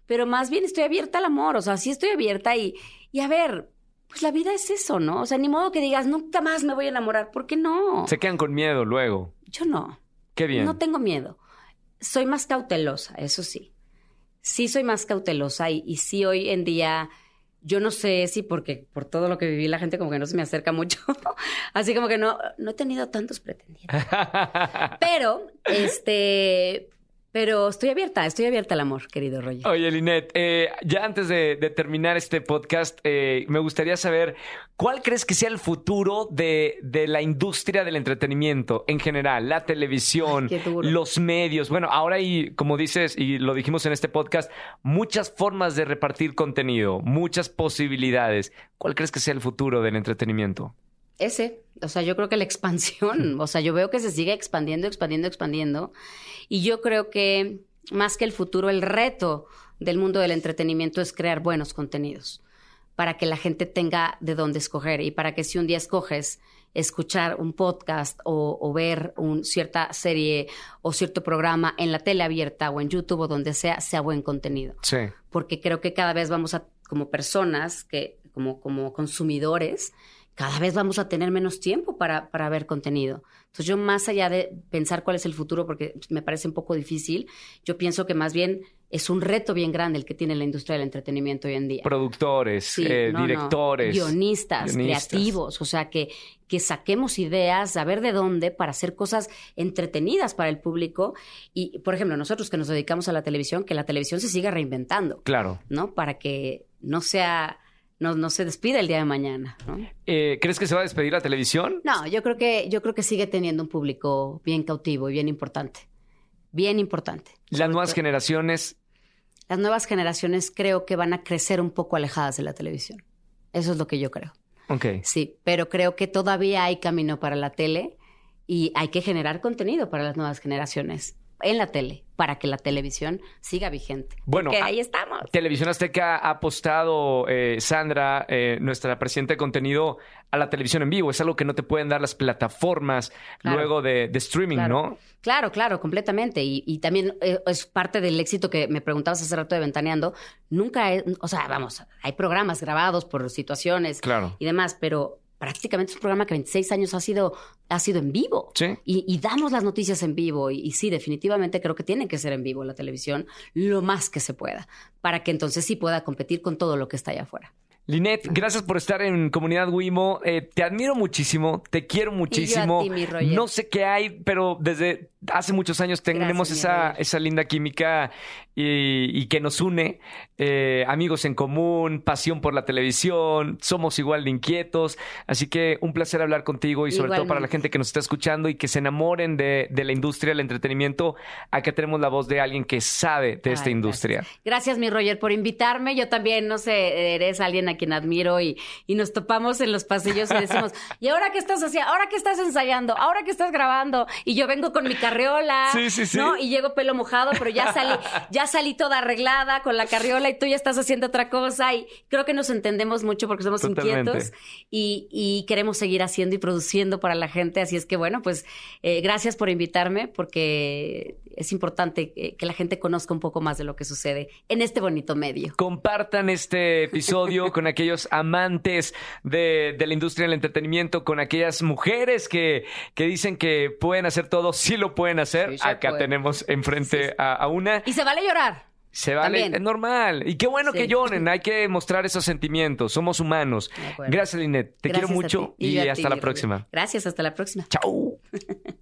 pero más bien estoy abierta al amor. O sea, sí estoy abierta y, y a ver, pues la vida es eso, ¿no? O sea, ni modo que digas, nunca más me voy a enamorar. ¿Por qué no? Se quedan con miedo luego. Yo no. Qué bien. No tengo miedo. Soy más cautelosa, eso sí. Sí soy más cautelosa y, y sí hoy en día yo no sé si porque por todo lo que viví la gente como que no se me acerca mucho. Así como que no, no he tenido tantos pretendientes. Pero, este, pero estoy abierta, estoy abierta al amor, querido Roger. Oye, Linet, eh, ya antes de, terminar este podcast, eh, me gustaría saber cuál crees que sea el futuro de, la industria del entretenimiento en general, la televisión, los medios. Bueno, ahora hay, como dices, y lo dijimos en este podcast, muchas formas de repartir contenido, muchas posibilidades. ¿Cuál crees que sea el futuro del entretenimiento? Ese, o sea, yo creo que la expansión, o sea, yo veo que se sigue expandiendo, expandiendo, expandiendo. Y yo creo que más que el futuro, el reto del mundo del entretenimiento es crear buenos contenidos para que la gente tenga de dónde escoger y para que si un día escoges escuchar un podcast o, ver una cierta serie o cierto programa en la tele abierta o en YouTube o donde sea, sea buen contenido. Sí. Porque creo que cada vez vamos a como personas, que, como, como consumidores, cada vez vamos a tener menos tiempo para, para ver contenido. Entonces yo más allá de pensar cuál es el futuro, porque me parece un poco difícil, yo pienso que más bien es un reto bien grande el que tiene la industria del entretenimiento hoy en día. Productores, eh, directores. Guionistas, creativos, o sea, que, que saquemos ideas, a ver de dónde para hacer cosas entretenidas para el público. Y, por ejemplo, nosotros que nos dedicamos a la televisión, que la televisión se siga reinventando. Claro. ¿No? Para que no sea no, no se despide el día de mañana. Eh, ¿Crees que se va a despedir la televisión? No, yo creo que yo creo que sigue teniendo un público bien cautivo y bien importante, bien importante. Las nuevas generaciones. Las nuevas generaciones creo que van a crecer un poco alejadas de la televisión. Eso es lo que yo creo. Ok. Sí, pero creo que todavía hay camino para la tele y hay que generar contenido para las nuevas generaciones en la tele para que la televisión siga vigente. Bueno, ahí estamos. Televisión Azteca ha apostado, eh, Sandra, eh, nuestra presidenta de contenido, a la televisión en vivo. Es algo que no te pueden dar las plataformas luego de, streaming, ¿no? Claro, claro, completamente. Y, también eh, es parte del éxito que me preguntabas hace rato de Ventaneando. Nunca, o sea, vamos, hay programas grabados por situaciones y demás, pero prácticamente es un programa que 26 años ha sido, ha sido en vivo. Sí. Y, damos las noticias en vivo. Y, sí, definitivamente creo que tiene que ser en vivo la televisión lo más que se pueda, para que entonces sí pueda competir con todo lo que está allá afuera. Linet, gracias por estar en Comunidad Wimo. Eh, te admiro muchísimo, te quiero muchísimo. no sé qué hay, pero desde hace muchos años tenemos esa, esa linda química y, que nos une. Eh, amigos en común, pasión por la televisión, somos igual de inquietos. Así que un placer hablar contigo y sobre todo para la gente que nos está escuchando y que se enamoren de, la industria del entretenimiento. Acá tenemos la voz de alguien que sabe de esta industria. Gracias. mi Roger, por invitarme. Yo también, no sé, eres alguien a quien admiro y, y nos topamos en los pasillos y decimos, ¿y ahora qué estás haciendo? ¿Ahora qué estás ensayando? ¿Ahora qué estás grabando? Y yo vengo con mi carriola, ¿no? Y llego pelo mojado, pero ya salí, ya salí toda arreglada con la carriola y tú ya estás haciendo otra cosa y creo que nos entendemos mucho porque somos inquietos y, queremos seguir haciendo y produciendo para la gente. Así es que bueno, pues eh, gracias por invitarme porque es importante que la gente conozca un poco más de lo que sucede en este bonito medio. Compartan este episodio con aquellos amantes de, la industria del entretenimiento, con aquellas mujeres que, que dicen que pueden hacer todo, sí lo pueden hacer. Acá tenemos enfrente a, una. Y se vale llorar. Se vale, es normal. Y qué bueno que lloren, hay que mostrar esos sentimientos, somos humanos. Gracias, Linet. Te quiero mucho y, hasta la próxima. Gracias, hasta la próxima. Chao.